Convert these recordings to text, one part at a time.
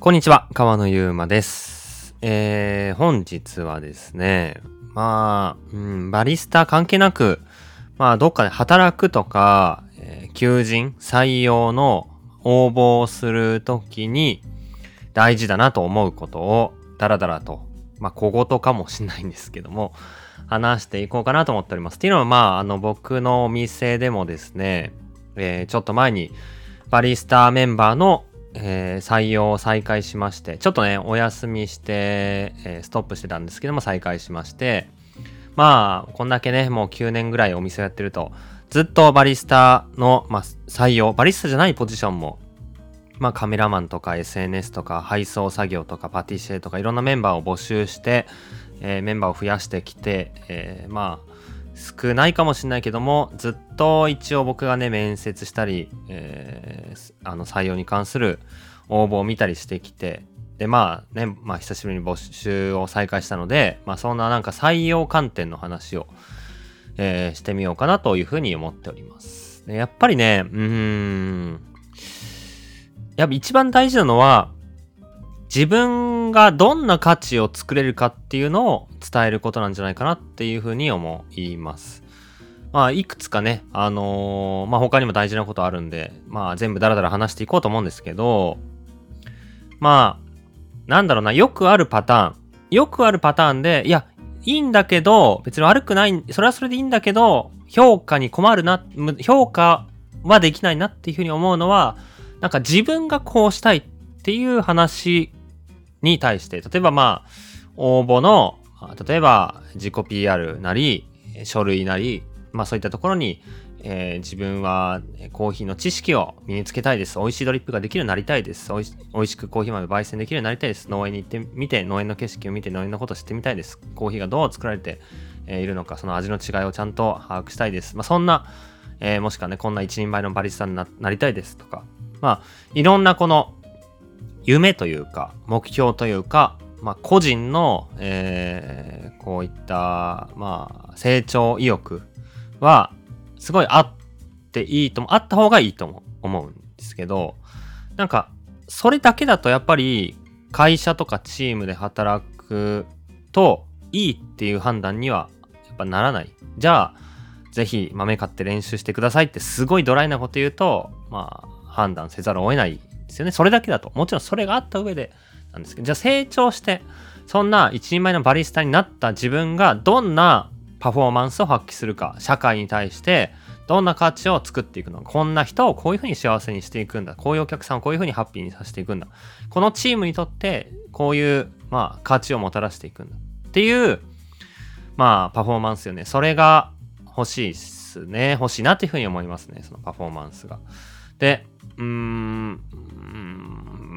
こんにちは、川野ゆうまです。えー、本日はですね、まあ、うん、バリスタ関係なく、まあ、どっかで働くとか、えー求人、採用の応募をするときに大事だなと思うことを、だらだらと、まあ、小言かもしれないんですけども、話していこうかなと思っております。っていうのは、まあ、あの、僕のお店でもですね、えーちょっと前に、バリスタメンバーの、えー採用を再開しまして、ちょっとね、お休みして、えーストップしてたんですけども、再開しまして、まあ、こんだけね、もう9年ぐらいお店をやってると、ずっとバリスタの、まあ、採用、バリスタじゃないポジションも、まあ、カメラマンとか SNS とか配送作業とかパティシエとかいろんなメンバーを募集して、えーメンバーを増やしてきて、えーまあ少ないかもしれないけどもずっと一応僕がね面接したり、えーあの採用に関する応募を見たりしてきてでまあねまあ久しぶりに募集を再開したのでまあそんななんか採用観点の話を、えーしてみようかなというふうに思っております。でやっぱりねうーんやっぱ一番大事なのは自分がどんな価値を作れるかっていうのを伝えることなんじゃないかなっていうふうに思います。まあ、いくつかね、あのーまあ他にも大事なことあるんで、まあ全部ダラダラ話していこうと思うんですけど、まあ、なんだろうな、よくあるパターン。よくあるパターンで、いや、いいんだけど、別に悪くない、それはそれでいいんだけど、評価に困るな、評価はできないなっていうふうに思うのは、なんか自分がこうしたいっていう話に対して、例えばまあ、応募の、例えば自己 PR なり、書類なり、まあそういったところに、えー自分はコーヒーの知識を身につけたいです。美味しいドリップができるようになりたいです。美味しくコーヒー豆焙煎できるようになりたいです。農園に行ってみて、農園の景色を見て、農園のことを知ってみたいです。コーヒーがどう作られているのか、その味の違いをちゃんと把握したいです。まあそんな、えーもしくはね、こんな一人前のバリスタになりたいですとか、まあいろんなこの夢というか、目標というか、まあ、個人の、えーこういった、まあ、成長意欲は、すごいあっていいとも、あった方がいいと思うんですけど、なんか、それだけだとやっぱり、会社とかチームで働くと、いいっていう判断には、やっぱならない。じゃあ、ぜひ豆買って練習してくださいってすごいドライなこと言うと、まあ、判断せざるを得ないですよね。それだけだと。もちろんそれがあった上でなんですけど、じゃあ成長して、そんな一人前のバリスタになった自分がどんなパフォーマンスを発揮するか、社会に対してどんな価値を作っていくのか、こんな人をこういうふうに幸せにしていくんだ、こういうお客さんをこういうふうにハッピーにさせていくんだ、このチームにとってこういう、まあ、価値をもたらしていくんだっていう、まあ、パフォーマンスよね。それが欲しいっすね。欲しいなっていうふうに思いますね。そのパフォーマンスが。で、うーん、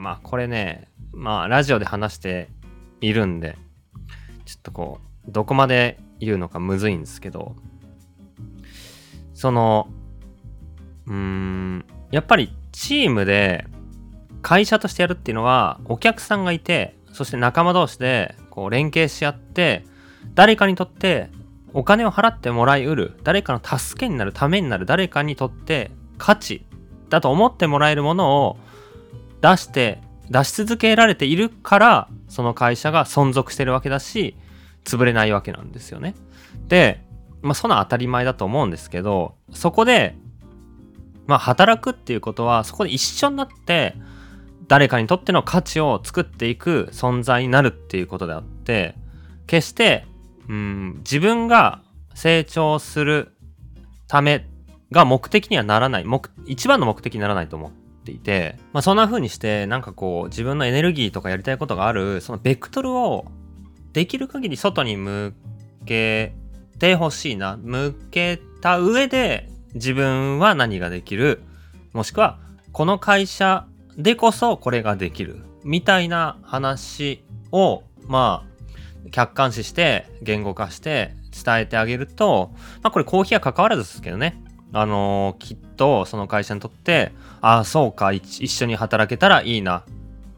まあ、これね、まあ、ラジオで話しているんで、ちょっとこう、どこまで言うのかむずいんですけど、その、うーん、やっぱりチームで会社としてやるっていうのは、お客さんがいて、そして仲間同士でこう連携し合って、誰かにとってお金を払ってもらいうる、誰かの助けになるためになる、誰かにとって価値だと思ってもらえるものを出して、出し続けられているから、その会社が存続してるわけだし、潰れないわけなんですよね。で、まあ、その当たり前だと思うんですけど、そこで、まあ、働くっていうことは、そこで一緒になって、誰かにとっての価値を作っていく存在になるっていうことであって、決して、うん、自分が成長するためが目的にはならない、目一番の目的にならないと思っていて、まあ、そんな風にして、なんかこう、自分のエネルギーとかやりたいことがある、そのベクトルをできる限り外に向けてほしいな。向けた上で、自分は何ができる、もしくは、この会社でこそこれができる、みたいな話を、まあ、客観視して言語化して伝えてあげると、まあこれコーヒーは関わらずですけどね。あのーきっとその会社にとって、ああ、そうか、一緒に働けたらいいな。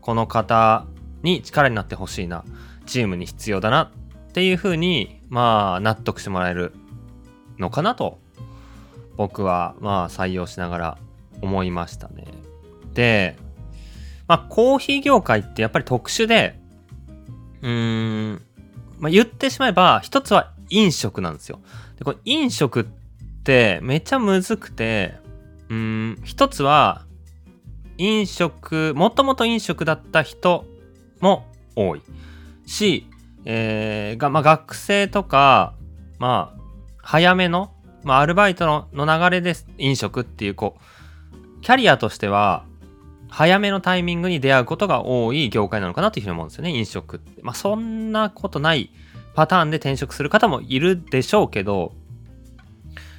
この方に力になってほしいな。チームに必要だな。っていうふうに、まあ、納得してもらえるのかなと、僕は、まあ、採用しながら思いましたね。で、まあ、コーヒー業界ってやっぱり特殊で、うーん、まあ、言ってしまえば、一つは飲食なんですよ。で、これ飲食ってめちゃむずくて、うん、一つは、飲食、もともと飲食だった人も多いし、えー、が、まあ、学生とか、まあ、早めの、まあ、アルバイトのの流れで飲食っていう、こう、キャリアとしては、早めのタイミングに出会うことが多い業界なのかなというふうに思うんですよね、飲食って。まあ、そんなことないパターンで転職する方もいるでしょうけど、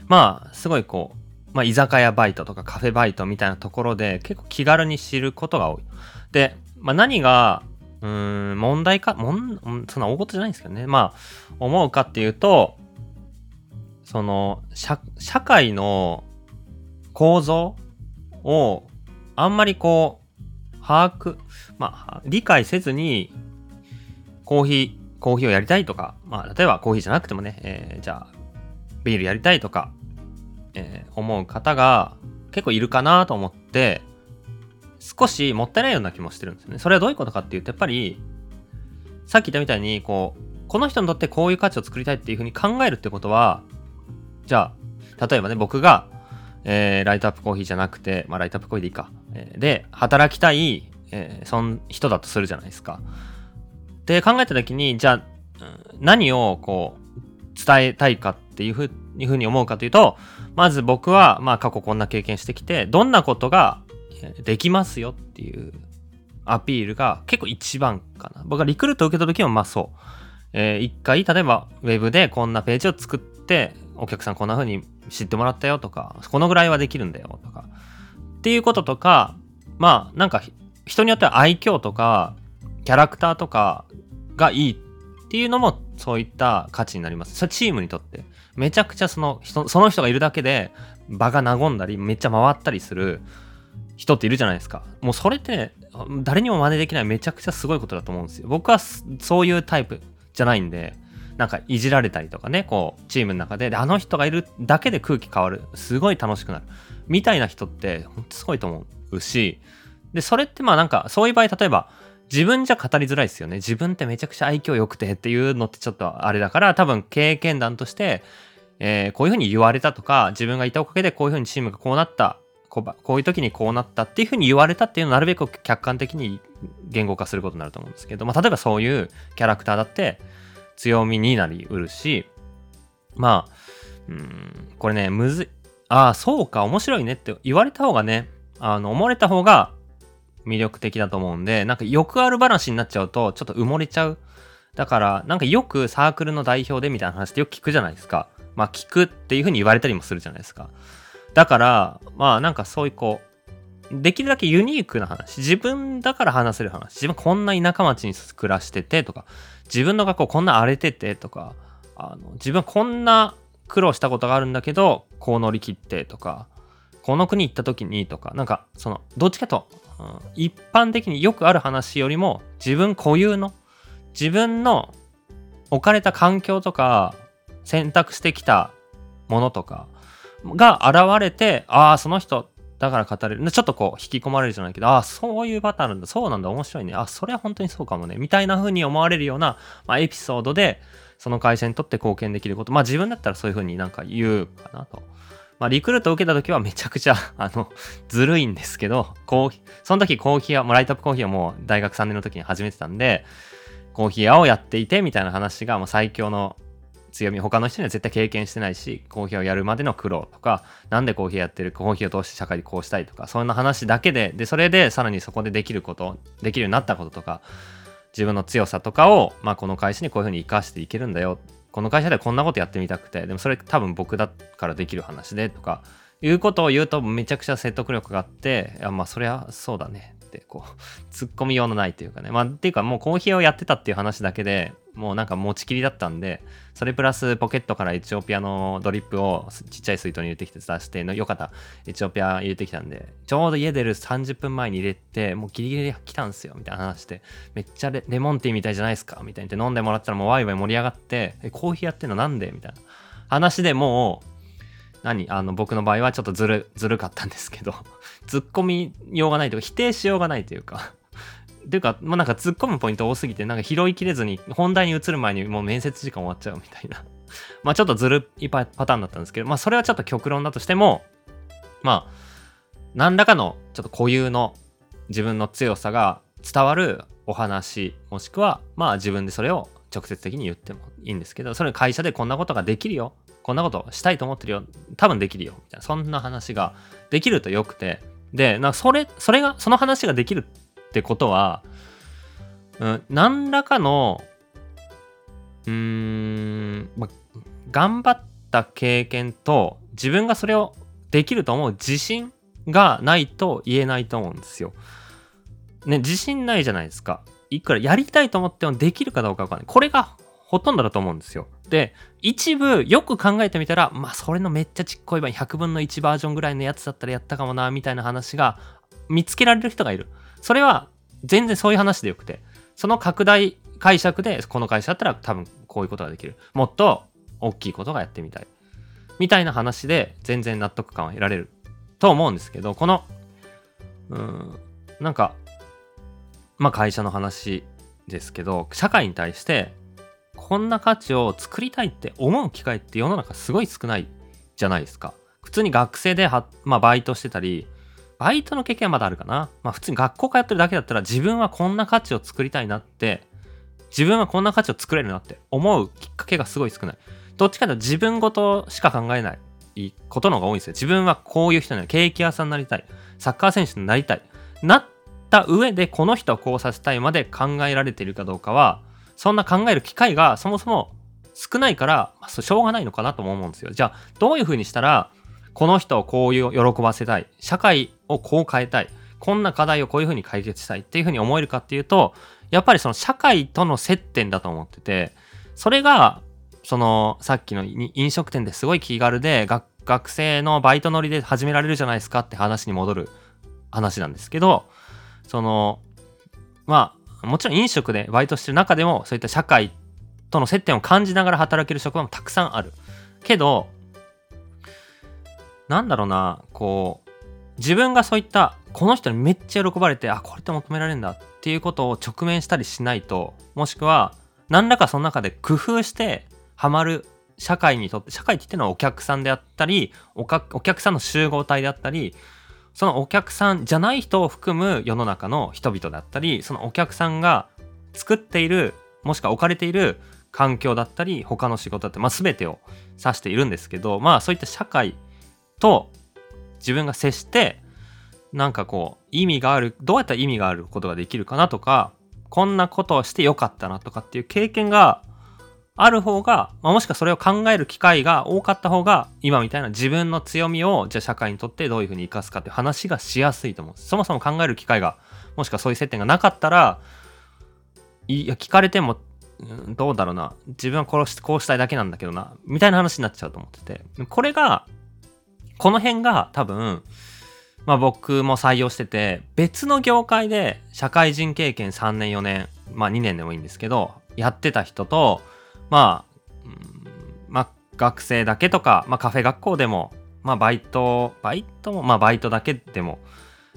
まあ、すごいこう、まあ、居酒屋バイトとかカフェバイトみたいなところで結構気軽に知ることが多い。で、まあ、何が、うーん、問題か、もん、そんな大事じゃないんですけどね。まあ、思うかっていうと、その、社、社会の構造をあんまりこう、把握、まあ、理解せずに、コーヒー、コーヒーをやりたいとか、まあ、例えばコーヒーじゃなくてもね、えー、じゃあ、ビールやりたいとか、えー、思う方が結構いるかなと思って、少しもったいないような気もしてるんですよね。それはどういうことかっていうと、やっぱり、さっき言ったみたいに、こう、この人にとってこういう価値を作りたいっていうふうに考えるってことは、じゃあ、例えばね、僕が、えー、ライトアップコーヒーじゃなくて、まあ、ライトアップコーヒーでいいか。えー、で、働きたい、えー、そん人だとするじゃないですか。で、考えた時に、じゃあ、何をこう、伝えたいかっていうふうに思うかというと、まず僕は、まあ過去こんな経験してきて、どんなことができますよっていうアピールが結構一番かな。僕がリクルート受けた時もまあそう。えー、一回、例えばウェブでこんなページを作って、お客さんこんな風に知ってもらったよとか、このぐらいはできるんだよとか、っていうこととか、まあなんか人によっては愛嬌とか、キャラクターとかがいいっていうのもそういった価値になります。それチームにとって。めちゃくちゃその人、その人がいるだけで場が和んだり、めっちゃ回ったりする人っているじゃないですか。もうそれって、誰にも真似できないめちゃくちゃすごいことだと思うんですよ。僕はそういうタイプじゃないんで、なんかいじられたりとかね、こう、チームの中で、で、あの人がいるだけで空気変わる。すごい楽しくなる。みたいな人って、ほんとすごいと思うし、で、それってまあなんか、そういう場合、例えば、自分じゃ語りづらいですよね。自分ってめちゃくちゃ愛嬌良くてっていうのってちょっとあれだから、多分経験談として、えー、こういうふうに言われたとか、自分がいたおかげでこういうふうにチームがこうなった、こうこういう時にこうなったっていうふうに言われたっていうのをなるべく客観的に言語化することになると思うんですけど、まあ、例えばそういうキャラクターだって強みになりうるし、まあ、うん、これね、むずい。ああ、そうか、面白いねって言われた方がね、あの、思われた方が魅力的だと思うんで、なんかよくある話になっちゃうと、ちょっと埋もれちゃう。だから、なんかよくサークルの代表でみたいな話ってよく聞くじゃないですか。まあ聞くっていう風に言われたりもするじゃないですか。だから、まあなんかそういうこう、できるだけユニークな話。自分だから話せる話。自分こんな田舎町に暮らしててとか、自分の学校こんな荒れててとか、あの自分こんな苦労したことがあるんだけど、こう乗り切ってとか、この国行った時にとか、なんかその、どっちかと、一般的によくある話よりも自分固有の、自分の置かれた環境とか、選択してきたものとかが現れて、ああ、その人だから語れる。ちょっとこう引き込まれるじゃないけど、ああ、そういうパターンあるんだ。そうなんだ。面白いね。あ、それは本当にそうかもね。みたいな風に思われるような、まあ、エピソードで、その会社にとって貢献できること。まあ自分だったらそういう風になんか言うかなと。まあリクルート受けた時はめちゃくちゃ、あの、ずるいんですけど、コーヒー、その時コーヒー屋、もうライトアップコーヒーはもう大学3年の時に始めてたんで、コーヒー屋をやっていてみたいな話がもう最強の強み、他の人には絶対経験してないし、コーヒーをやるまでの苦労とか、なんでコーヒーやってる、コーヒーを通して社会でこうしたいとか、そんな話だけで、で、それでさらにそこでできること、できるようになったこととか、自分の強さとかを、まあ、この会社にこういうふうに活かしていけるんだよ。この会社でこんなことやってみたくて、でもそれ多分僕だからできる話でとか、いうことを言うとめちゃくちゃ説得力があって、いやまあそりゃそうだねって、こう、突っ込みようのないというかね。まあっていうかもうコーヒーをやってたっていう話だけで、もうなんか持ちきりだったんで、それプラスポケットからエチオピアのドリップをちっちゃい水筒に入れてきて出して、よかった。エチオピア入れてきたんで、ちょうど家出る30分前に入れて、もうギリギリで来たんすよ、みたいな話して、めっちゃレモンティーみたいじゃないですか、みたいに飲んでもらったらもうワイワイ盛り上がって、え、コーヒーやってんのなんで？みたいな。話でもう、何？あの僕の場合はちょっとずるずるかったんですけど 突っ込みようがないというか否定しようがないというか。ていうか、まあ、なんか突っ込むポイント多すぎてなんか拾いきれずに本題に移る前にもう面接時間終わっちゃうみたいな まあちょっとずるいパターンだったんですけどまあそれはちょっと極論だとしてもまあ何らかのちょっと固有の自分の強さが伝わるお話もしくはまあ自分でそれを直接的に言ってもいいんですけどそれ会社でこんなことができるよこんなことしたいと思ってるよ。多分できるよ。みたいな。そんな話ができるとよくて。で、なそれ、それが、その話ができるってことは、うん、何らかの、うーん、ま、頑張った経験と、自分がそれをできると思う自信がないと言えないと思うんですよ。ね、自信ないじゃないですか。いくらやりたいと思ってもできるかどうかわかんない。これがほとんどだと思うんですよ。で、一部よく考えてみたら、まあそれのめっちゃちっこい版100分の1バージョンぐらいのやつだったらやったかもな、みたいな話が見つけられる人がいる。それは全然そういう話でよくて、その拡大解釈でこの会社だったら多分こういうことができる。もっと大きいことがやってみたい。みたいな話で全然納得感を得られると思うんですけど、この、うん、なんか、まあ会社の話ですけど、社会に対してこんな価値を作りたいって思う機会って世の中すごい少ないじゃないですか。普通に学生では、まあ、バイトしてたり、バイトの経験はまだあるかな。まあ普通に学校通ってるだけだったら自分はこんな価値を作りたいなって、自分はこんな価値を作れるなって思うきっかけがすごい少ない。どっちかというと自分ごとしか考えないことの方が多いんですよ。自分はこういう人になる。ケーキ屋さんになりたい。サッカー選手になりたい。なった上でこの人をこうさせたいまで考えられているかどうかは、そんな考える機会がそもそも少ないから、まあ、しょうがないのかなとも思うんですよ。じゃあ、どういうふうにしたら、この人をこういう喜ばせたい。社会をこう変えたい。こんな課題をこういうふうに解決したいっていうふうに思えるかっていうと、やっぱりその社会との接点だと思ってて、それが、その、さっきの飲食店ですごい気軽で、学生のバイト乗りで始められるじゃないですかって話に戻る話なんですけど、その、まあ、もちろん飲食でバイトしてる中でもそういった社会との接点を感じながら働ける職場もたくさんある。けど、なんだろうな、こう、自分がそういったこの人にめっちゃ喜ばれて、あ、これって求められるんだっていうことを直面したりしないと、もしくは、何らかその中で工夫してハマる社会にとって、社会って言ってのはお客さんであったり、お客さんの集合体であったり、そのお客さんじゃない人を含む世の中の人々だったり、そのお客さんが作っている、もしくは置かれている環境だったり、他の仕事だったり、まあ全てを指しているんですけど、まあそういった社会と自分が接して、なんかこう、意味がある、どうやったら意味があることができるかなとか、こんなことをしてよかったなとかっていう経験がある方が、まあ、もしくはそれを考える機会が多かった方が、今みたいな自分の強みを、じゃあ社会にとってどういうふうに生かすかっていう話がしやすいと思う。そもそも考える機会が、もしくはそういう接点がなかったら、いや、聞かれても、どうだろうな。自分は殺して、こうしたいだけなんだけどな。みたいな話になっちゃうと思ってて。これが、この辺が多分、まあ僕も採用してて、別の業界で社会人経験3年4年、まあ2年でもいいんですけど、やってた人と、まあ、まあ、学生だけとか、まあ、カフェ学校でも、まあ、バイト、バイトも、まあ、バイトだけでも、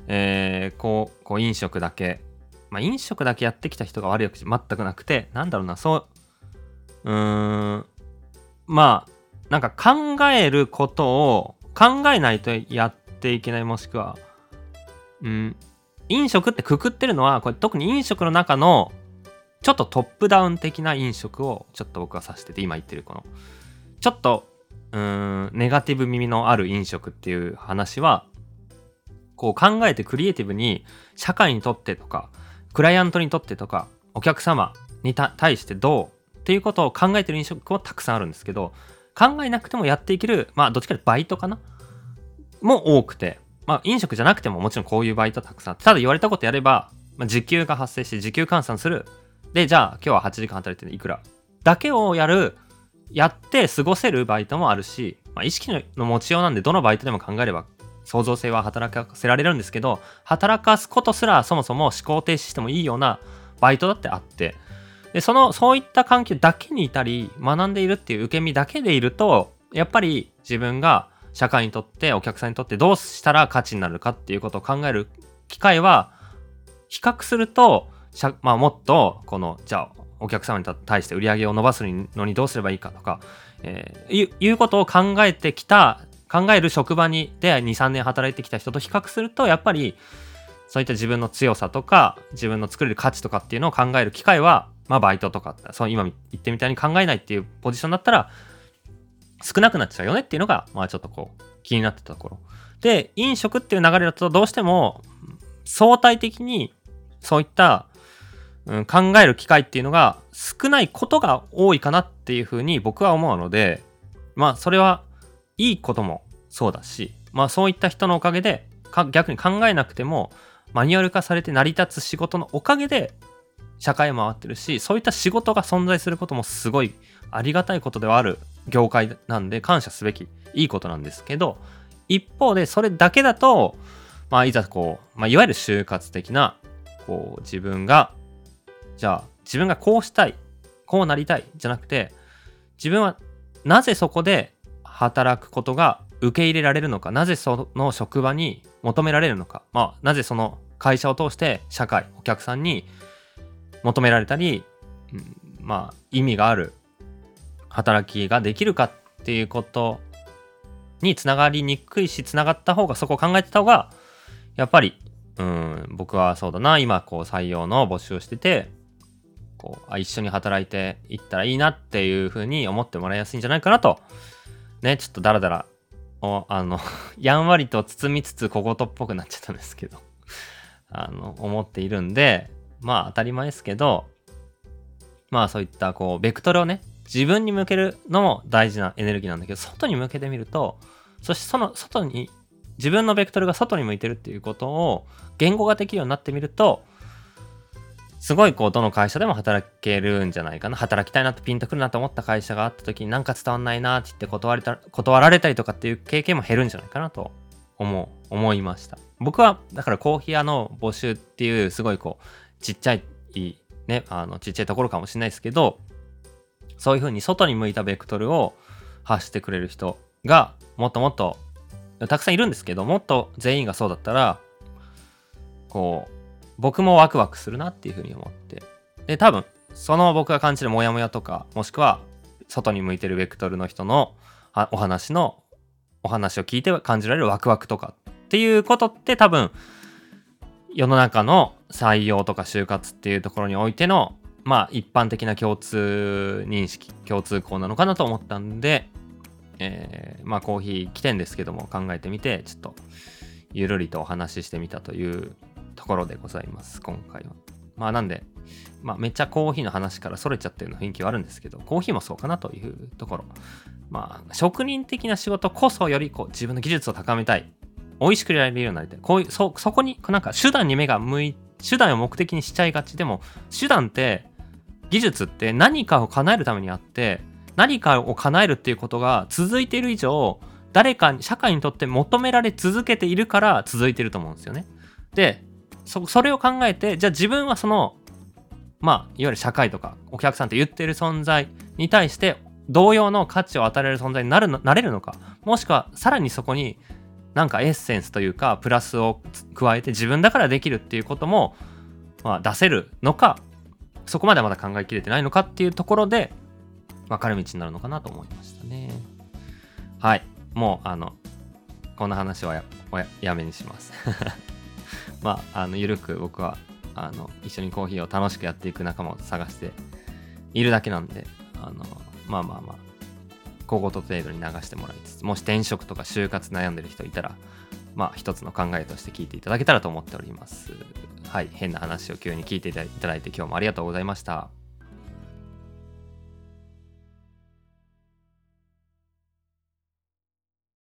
えー、こう、こう飲食だけ、まあ、飲食だけやってきた人が悪いわけじゃ全くなくて、なんだろうな、そう、うーん、まあ、なんか考えることを考えないとやっていけない、もしくは、うん、飲食ってくくってるのは、これ特に飲食の中のちょっとトップダウン的な飲食をちょっと僕は指してて今言ってるこの。ちょっとうーんネガティブ耳のある飲食っていう話はこう考えてクリエイティブに社会にとってとかクライアントにとってとかお客様に対してどうっていうことを考えてる飲食もたくさんあるんですけど考えなくてもやっていけるまあどっちかというとバイトかな？も多くてまあ飲食じゃなくてももちろんこういうバイトたくさんただ言われたことやれば、まあ、時給が発生して時給換算する。で、じゃあ今日は8時間働いてるいくら？だけをやる、やって過ごせるバイトもあるし、まあ、意識の持ちようなんでどのバイトでも考えれば創造性は働かせられるんですけど、働かすことすらそもそも思考停止してもいいようなバイトだってあって、で、その、そういった環境だけにいたり、学んでいるっていう受け身だけでいると、やっぱり自分が社会にとってお客さんにとってどうしたら価値になるかっていうことを考える機会は比較するとまあ、もっとこのじゃあお客様に対して売り上げを伸ばすのにどうすればいいかとか、えー、いうことを考えてきた考える職場にで23年働いてきた人と比較するとやっぱりそういった自分の強さとか自分の作れる価値とかっていうのを考える機会はまあバイトとかそう今言ってみたいに考えないっていうポジションだったら少なくなっちゃうよねっていうのがまあちょっとこう気になってたところ。で飲食っていう流れだとどうしても相対的にそういったうん、考える機会っていうのが少ないことが多いかなっていうふうに僕は思うので、まあそれはいいこともそうだし、まあそういった人のおかげで逆に考えなくてもマニュアル化されて成り立つ仕事のおかげで社会回ってるし、そういった仕事が存在することもすごいありがたいことではある業界なんで感謝すべきいいことなんですけど、一方でそれだけだと、まあいざこう、まあいわゆる就活的な、こう自分がじゃあ自分がこうしたいこうなりたいじゃなくて自分はなぜそこで働くことが受け入れられるのかなぜその職場に求められるのか、まあ、なぜその会社を通して社会お客さんに求められたり、うん、まあ意味がある働きができるかっていうことにつながりにくいしつながった方がそこを考えてた方がやっぱりうん僕はそうだな今こう採用の募集をしててこうあ一緒に働いていったらいいなっていうふうに思ってもらいやすいんじゃないかなと。ねちょっとダラダラおあの やんわりと包みつつ小言っぽくなっちゃったんですけど。あの思っているんでまあ当たり前ですけどまあそういったこうベクトルをね自分に向けるのも大事なエネルギーなんだけど外に向けてみるとそしてその外に自分のベクトルが外に向いてるっていうことを言語ができるようになってみるとすごいこうどの会社でも働けるんじゃないかな。働きたいなってピンとくるなと思った会社があった時になんか伝わんないなって言って断れた断られたりとかっていう経験も減るんじゃないかなと思う思いました。僕はだからコーヒー屋の募集っていうすごいこうちっちゃいねあのちっちゃいところかもしれないですけどそういうふうに外に向いたベクトルを発してくれる人がもっともっとたくさんいるんですけどもっと全員がそうだったらこう僕もワクワクするなっていうふうに思って。で、多分、その僕が感じるモヤモヤとか、もしくは、外に向いてるベクトルの人のお話の、お話を聞いて感じられるワクワクとかっていうことって多分、世の中の採用とか就活っていうところにおいての、まあ一般的な共通認識、共通項なのかなと思ったんで、えー、まあコーヒー来てんですけども考えてみて、ちょっとゆるりとお話ししてみたというところでございます、今回は。まあなんで、まあめっちゃコーヒーの話からそれちゃってるの雰囲気はあるんですけど、コーヒーもそうかなというところ。まあ職人的な仕事こそよりこう自分の技術を高めたい。美味しくやれるようになりたい。こういう、そ、そこになんか手段に目が向い、手段を目的にしちゃいがち。でも手段って技術って何かを叶えるためにあって、何かを叶えるっていうことが続いている以上、誰かに、社会にとって求められ続けているから続いてると思うんですよね。で、そそれを考えてじゃあ自分はそのまあいわゆる社会とかお客さんと言ってる存在に対して同様の価値を与えられる存在になるなれるのかもしくはさらにそこになんかエッセンスというかプラスを加えて自分だからできるっていうことも、まあ、出せるのかそこまでまだ考えきれてないのかっていうところで分かれ道になるのかなと思いましたね。はい。もうあのこんな話はややめにします。まあ、あの緩く僕はあの一緒にコーヒーを楽しくやっていく仲間を探しているだけなんであのまあまあまあ小言程度に流してもらいつつもし転職とか就活悩んでる人いたらまあ一つの考えとして聞いていただけたらと思っております。はい変な話を急に聞いていただいて今日もありがとうございました。